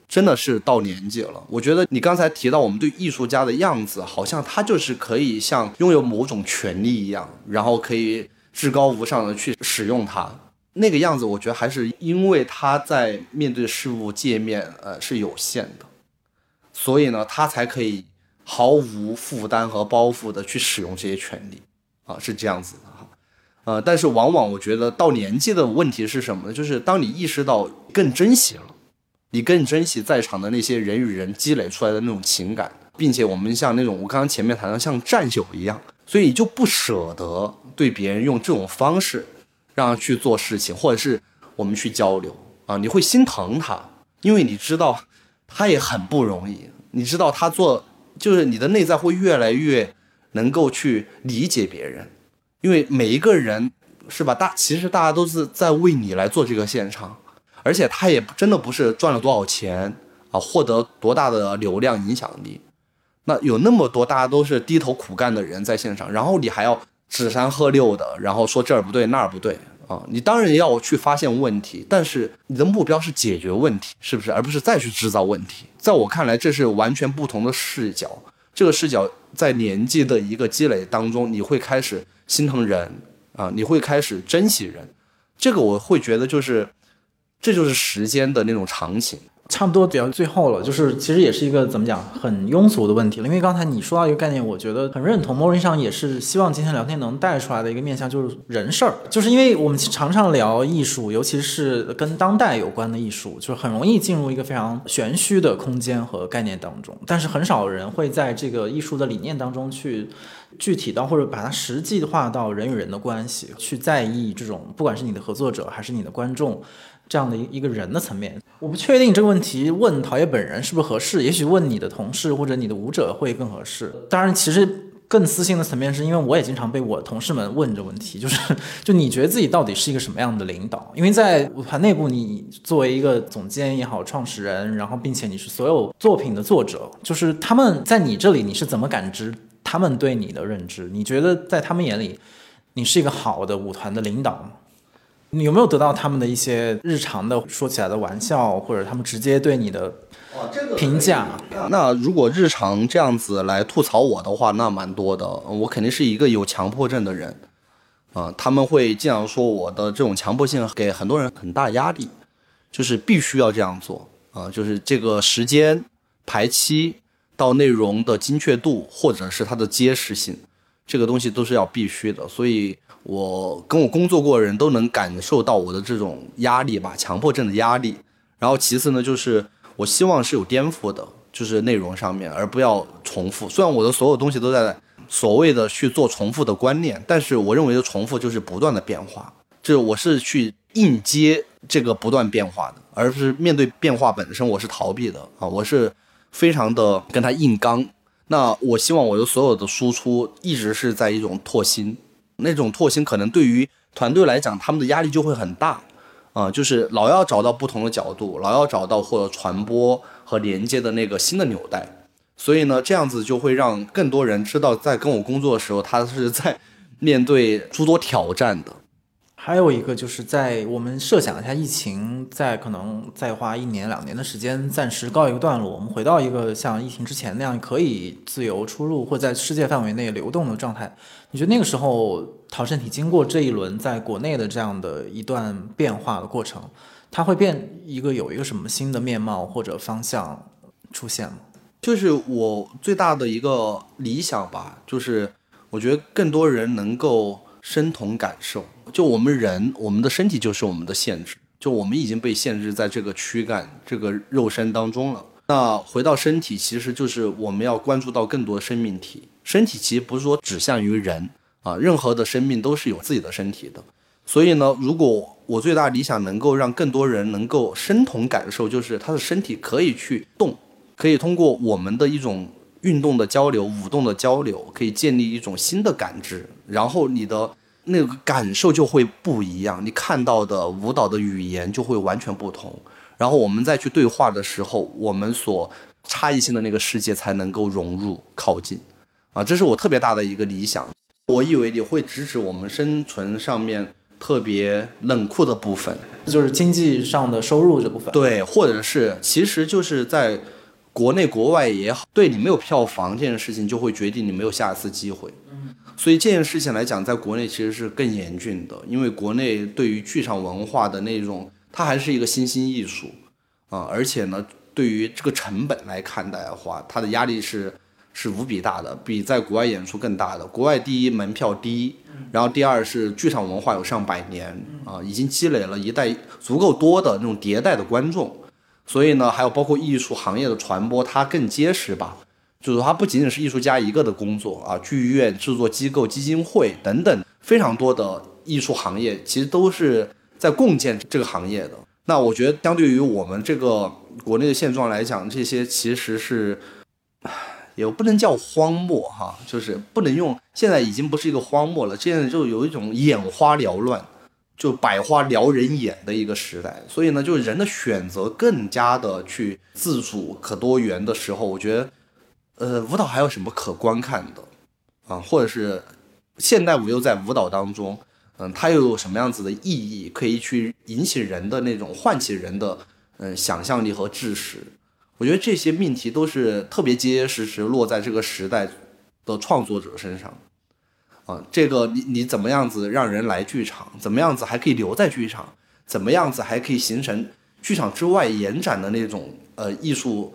真的是到年纪了，我觉得你刚才提到我们对艺术家的样子，好像他就是可以像拥有某种权利一样，然后可以至高无上的去使用它。那个样子，我觉得还是因为他在面对事物界面，呃，是有限的，所以呢，他才可以毫无负担和包袱的去使用这些权利，啊，是这样子的，呃，但是往往我觉得到年纪的问题是什么呢？就是当你意识到更珍惜了。你更珍惜在场的那些人与人积累出来的那种情感，并且我们像那种我刚刚前面谈到像战友一样，所以你就不舍得对别人用这种方式让他去做事情，或者是我们去交流啊，你会心疼他，因为你知道他也很不容易，你知道他做就是你的内在会越来越能够去理解别人，因为每一个人是吧？大其实大家都是在为你来做这个现场。而且他也真的不是赚了多少钱啊，获得多大的流量影响力，那有那么多大家都是低头苦干的人在现场，然后你还要指三喝六的，然后说这儿不对那儿不对啊，你当然要去发现问题，但是你的目标是解决问题，是不是？而不是再去制造问题。在我看来，这是完全不同的视角。这个视角在年纪的一个积累当中，你会开始心疼人啊，你会开始珍惜人。这个我会觉得就是。这就是时间的那种长情，差不多比较最后了，就是其实也是一个怎么讲很庸俗的问题了。因为刚才你说到一个概念，我觉得很认同，某种意义上也是希望今天聊天能带出来的一个面向，就是人事儿。就是因为我们常常聊艺术，尤其是跟当代有关的艺术，就是很容易进入一个非常玄虚的空间和概念当中，但是很少人会在这个艺术的理念当中去具体到或者把它实际化到人与人的关系，去在意这种不管是你的合作者还是你的观众。这样的一一个人的层面，我不确定这个问题问陶冶本人是不是合适，也许问你的同事或者你的舞者会更合适。当然，其实更私心的层面是因为我也经常被我同事们问这问题，就是 *laughs* 就你觉得自己到底是一个什么样的领导？因为在舞团内部，你作为一个总监也好，创始人，然后并且你是所有作品的作者，就是他们在你这里你是怎么感知他们对你的认知？你觉得在他们眼里，你是一个好的舞团的领导吗？你有没有得到他们的一些日常的说起来的玩笑，或者他们直接对你的评价？那如果日常这样子来吐槽我的话，那蛮多的。我肯定是一个有强迫症的人，啊，他们会经常说我的这种强迫性给很多人很大压力，就是必须要这样做啊，就是这个时间排期到内容的精确度，或者是它的结实性，这个东西都是要必须的，所以。我跟我工作过的人都能感受到我的这种压力吧，强迫症的压力。然后其次呢，就是我希望是有颠覆的，就是内容上面，而不要重复。虽然我的所有东西都在所谓的去做重复的观念，但是我认为的重复就是不断的变化，就是我是去应接这个不断变化的，而是面对变化本身我是逃避的啊，我是非常的跟他硬刚。那我希望我的所有的输出一直是在一种拓新。那种拓新可能对于团队来讲，他们的压力就会很大，啊，就是老要找到不同的角度，老要找到或者传播和连接的那个新的纽带，所以呢，这样子就会让更多人知道，在跟我工作的时候，他是在面对诸多挑战的。还有一个就是在我们设想一下，疫情在可能再花一年两年的时间暂时告一个段落，我们回到一个像疫情之前那样可以自由出入或在世界范围内流动的状态。你觉得那个时候陶身体经过这一轮在国内的这样的一段变化的过程，它会变一个有一个什么新的面貌或者方向出现吗？就是我最大的一个理想吧，就是我觉得更多人能够身同感受。就我们人，我们的身体就是我们的限制，就我们已经被限制在这个躯干、这个肉身当中了。那回到身体，其实就是我们要关注到更多生命体。身体其实不是说指向于人啊，任何的生命都是有自己的身体的。所以呢，如果我最大理想能够让更多人能够身同感受，就是他的身体可以去动，可以通过我们的一种运动的交流、舞动的交流，可以建立一种新的感知，然后你的。那个感受就会不一样，你看到的舞蹈的语言就会完全不同。然后我们再去对话的时候，我们所差异性的那个世界才能够融入靠近。啊，这是我特别大的一个理想。我以为你会直指我们生存上面特别冷酷的部分，就是经济上的收入这部分。对，或者是其实就是在国内国外也好，对你没有票房这件事情，就会决定你没有下一次机会。所以这件事情来讲，在国内其实是更严峻的，因为国内对于剧场文化的那种，它还是一个新兴艺术啊，而且呢，对于这个成本来看待的话，它的压力是是无比大的，比在国外演出更大的。国外第一门票低，然后第二是剧场文化有上百年啊，已经积累了一代足够多的那种迭代的观众，所以呢，还有包括艺术行业的传播，它更结实吧。就是它不仅仅是艺术家一个的工作啊，剧院、制作机构、基金会等等非常多的艺术行业，其实都是在共建这个行业的。那我觉得，相对于我们这个国内的现状来讲，这些其实是也不能叫荒漠哈，就是不能用现在已经不是一个荒漠了，现在就有一种眼花缭乱，就百花撩人眼的一个时代。所以呢，就是人的选择更加的去自主、可多元的时候，我觉得。呃，舞蹈还有什么可观看的啊？或者是现代舞又在舞蹈当中，嗯，它又有什么样子的意义，可以去引起人的那种唤起人的嗯想象力和知识？我觉得这些命题都是特别结结实实落在这个时代的创作者身上啊。这个你你怎么样子让人来剧场？怎么样子还可以留在剧场？怎么样子还可以形成剧场之外延展的那种呃艺术？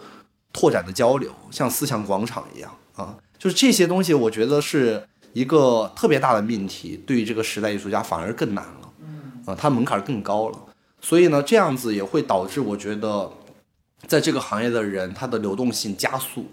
拓展的交流，像思想广场一样啊，就是这些东西，我觉得是一个特别大的命题，对于这个时代艺术家反而更难了，啊，它门槛更高了，所以呢，这样子也会导致我觉得，在这个行业的人，他的流动性加速，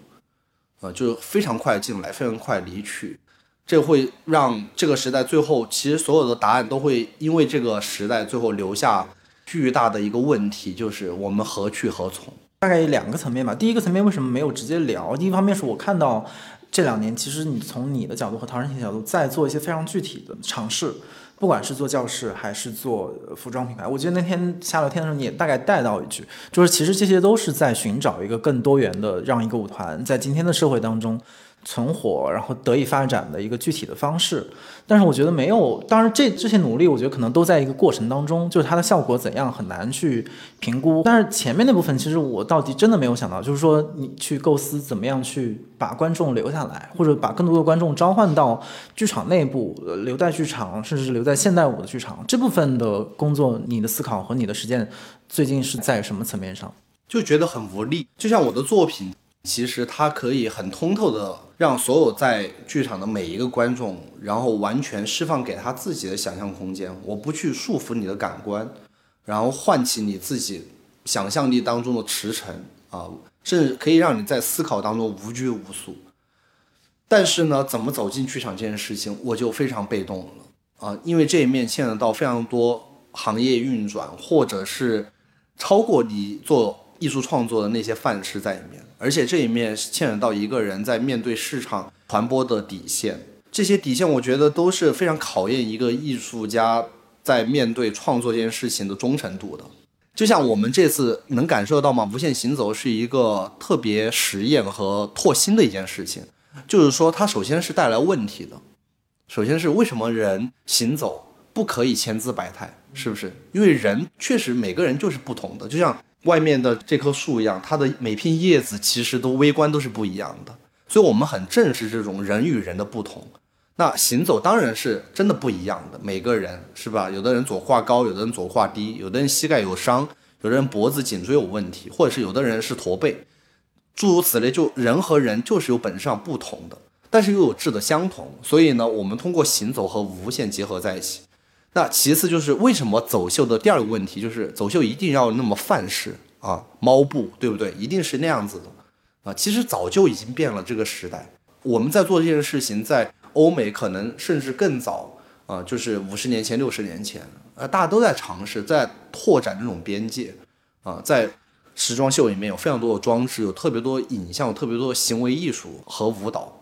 啊，就非常快进来，非常快离去，这会让这个时代最后，其实所有的答案都会因为这个时代最后留下巨大的一个问题，就是我们何去何从。大概两个层面吧。第一个层面为什么没有直接聊？第一方面是我看到这两年，其实你从你的角度和陶然亭的角度在做一些非常具体的尝试，不管是做教室还是做服装品牌。我记得那天下聊天的时候，你也大概带到一句，就是其实这些都是在寻找一个更多元的，让一个舞团在今天的社会当中。存活，然后得以发展的一个具体的方式，但是我觉得没有，当然这这些努力，我觉得可能都在一个过程当中，就是它的效果怎样很难去评估。但是前面那部分，其实我到底真的没有想到，就是说你去构思怎么样去把观众留下来，或者把更多的观众召唤到剧场内部，留在剧场，甚至是留在现代舞的剧场这部分的工作，你的思考和你的实践，最近是在什么层面上？就觉得很无力，就像我的作品。其实它可以很通透的让所有在剧场的每一个观众，然后完全释放给他自己的想象空间。我不去束缚你的感官，然后唤起你自己想象力当中的驰骋啊，甚至可以让你在思考当中无拘无束。但是呢，怎么走进剧场这件事情，我就非常被动了啊，因为这一面牵扯到非常多行业运转，或者是超过你做。艺术创作的那些范式在里面，而且这一面牵扯到一个人在面对市场传播的底线，这些底线我觉得都是非常考验一个艺术家在面对创作这件事情的忠诚度的。就像我们这次能感受到吗？无限行走是一个特别实验和拓新的一件事情，就是说它首先是带来问题的，首先是为什么人行走不可以千姿百态，是不是？因为人确实每个人就是不同的，就像外面的这棵树一样，它的每片叶子其实都微观都是不一样的，所以我们很正视这种人与人的不同。那行走当然是真的不一样的，每个人是吧？有的人左胯高，有的人左胯低，有的人膝盖有伤，有的人脖子颈椎有问题，或者是有的人是驼背，诸如此类。就人和人就是有本质上不同的，但是又有质的相同。所以呢，我们通过行走和无限结合在一起。那其次就是为什么走秀的第二个问题就是走秀一定要那么范式啊，猫步对不对？一定是那样子的啊。其实早就已经变了这个时代，我们在做这件事情在。欧美可能甚至更早啊，就是五十年前、六十年前，呃，大家都在尝试，在拓展这种边界啊，在时装秀里面有非常多的装置，有特别多影像，有特别多的行为艺术和舞蹈，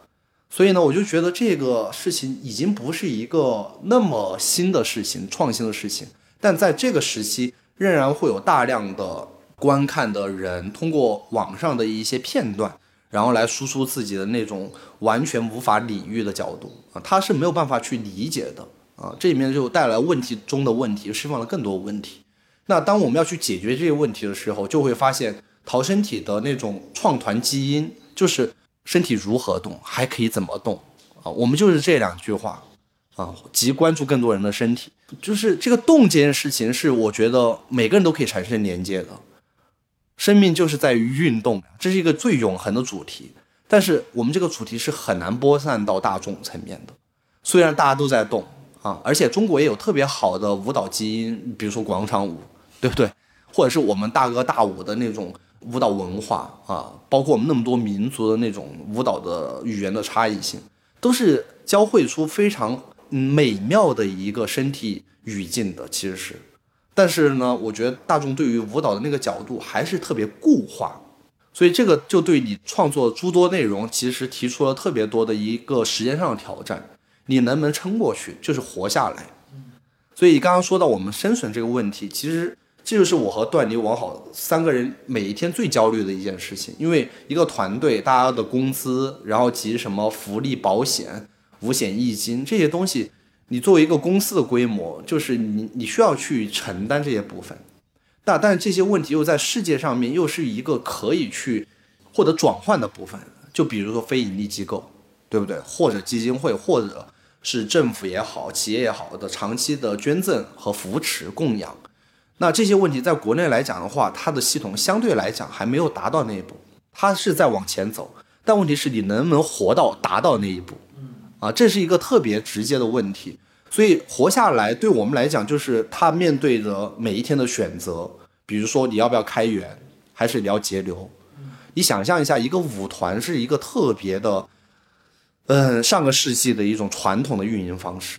所以呢，我就觉得这个事情已经不是一个那么新的事情、创新的事情，但在这个时期，仍然会有大量的观看的人通过网上的一些片段。然后来输出自己的那种完全无法理喻的角度啊，他是没有办法去理解的啊，这里面就带来问题中的问题，释放了更多问题。那当我们要去解决这些问题的时候，就会发现逃生体的那种创团基因就是身体如何动，还可以怎么动啊？我们就是这两句话啊，即关注更多人的身体，就是这个动这件事情是我觉得每个人都可以产生连接的。生命就是在于运动，这是一个最永恒的主题。但是我们这个主题是很难播散到大众层面的。虽然大家都在动啊，而且中国也有特别好的舞蹈基因，比如说广场舞，对不对？或者是我们大哥大舞的那种舞蹈文化啊，包括我们那么多民族的那种舞蹈的语言的差异性，都是交汇出非常美妙的一个身体语境的。其实是。但是呢，我觉得大众对于舞蹈的那个角度还是特别固化，所以这个就对你创作诸多内容其实提出了特别多的一个时间上的挑战。你能不能撑过去，就是活下来。所以刚刚说到我们生存这个问题，其实这就是我和段尼、王好三个人每一天最焦虑的一件事情。因为一个团队，大家的工资，然后及什么福利、保险、五险一金这些东西。你作为一个公司的规模，就是你你需要去承担这些部分，但但这些问题又在世界上面又是一个可以去获得转换的部分，就比如说非盈利机构，对不对？或者基金会，或者是政府也好，企业也好的长期的捐赠和扶持供养，那这些问题在国内来讲的话，它的系统相对来讲还没有达到那一步，它是在往前走，但问题是你能不能活到达到那一步？啊，这是一个特别直接的问题，所以活下来对我们来讲，就是他面对着每一天的选择，比如说你要不要开源，还是你要节流？你想象一下，一个舞团是一个特别的，嗯，上个世纪的一种传统的运营方式，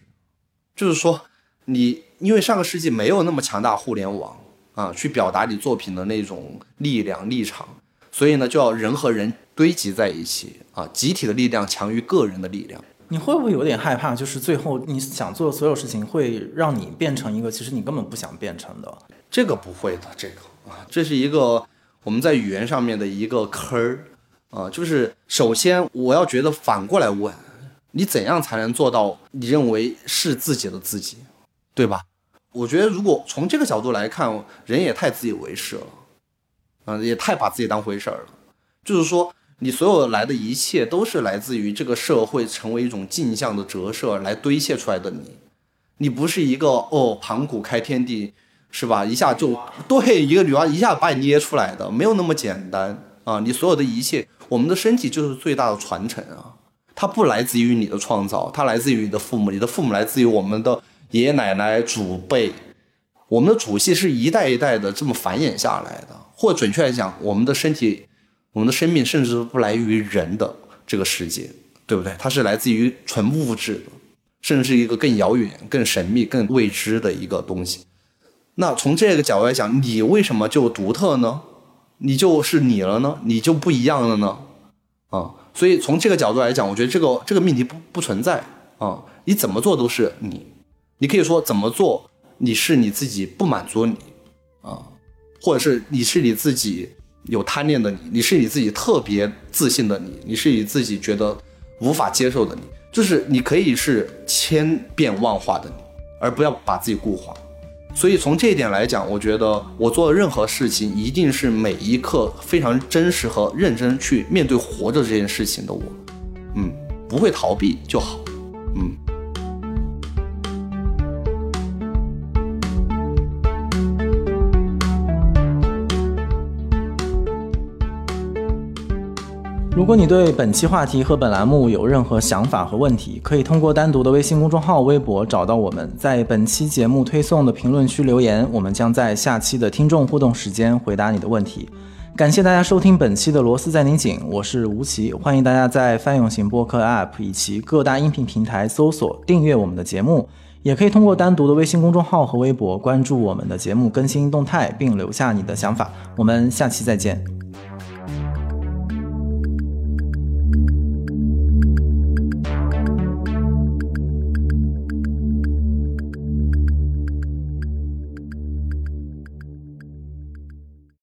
就是说你因为上个世纪没有那么强大互联网啊，去表达你作品的那种力量立场，所以呢，就要人和人堆积在一起啊，集体的力量强于个人的力量。你会不会有点害怕？就是最后你想做的所有事情，会让你变成一个其实你根本不想变成的。这个不会的，这个啊，这是一个我们在语言上面的一个坑儿啊。就是首先我要觉得反过来问，你怎样才能做到你认为是自己的自己，对吧？我觉得如果从这个角度来看，人也太自以为是了，啊，也太把自己当回事儿了。就是说。你所有来的一切都是来自于这个社会成为一种镜像的折射来堆砌出来的你，你不是一个哦盘古开天地是吧？一下就对一个女娲一下把你捏出来的，没有那么简单啊！你所有的一切，我们的身体就是最大的传承啊！它不来自于你的创造，它来自于你的父母，你的父母来自于我们的爷爷奶奶祖辈，我们的祖系是一代一代的这么繁衍下来的，或准确来讲，我们的身体。我们的生命甚至不来于人的这个世界，对不对？它是来自于纯物质的，甚至是一个更遥远、更神秘、更未知的一个东西。那从这个角度来讲，你为什么就独特呢？你就是你了呢？你就不一样了呢？啊，所以从这个角度来讲，我觉得这个这个命题不不存在啊。你怎么做都是你，你可以说怎么做你是你自己不满足你啊，或者是你是你自己。有贪念的你，你是你自己特别自信的你，你是你自己觉得无法接受的你，就是你可以是千变万化的你，而不要把自己固化。所以从这一点来讲，我觉得我做的任何事情，一定是每一刻非常真实和认真去面对活着这件事情的我，嗯，不会逃避就好，嗯。如果你对本期话题和本栏目有任何想法和问题，可以通过单独的微信公众号、微博找到我们，在本期节目推送的评论区留言，我们将在下期的听众互动时间回答你的问题。感谢大家收听本期的螺丝在拧紧，我是吴奇，欢迎大家在泛用型播客 App 以及各大音频平台搜索订阅我们的节目，也可以通过单独的微信公众号和微博关注我们的节目更新动态，并留下你的想法。我们下期再见。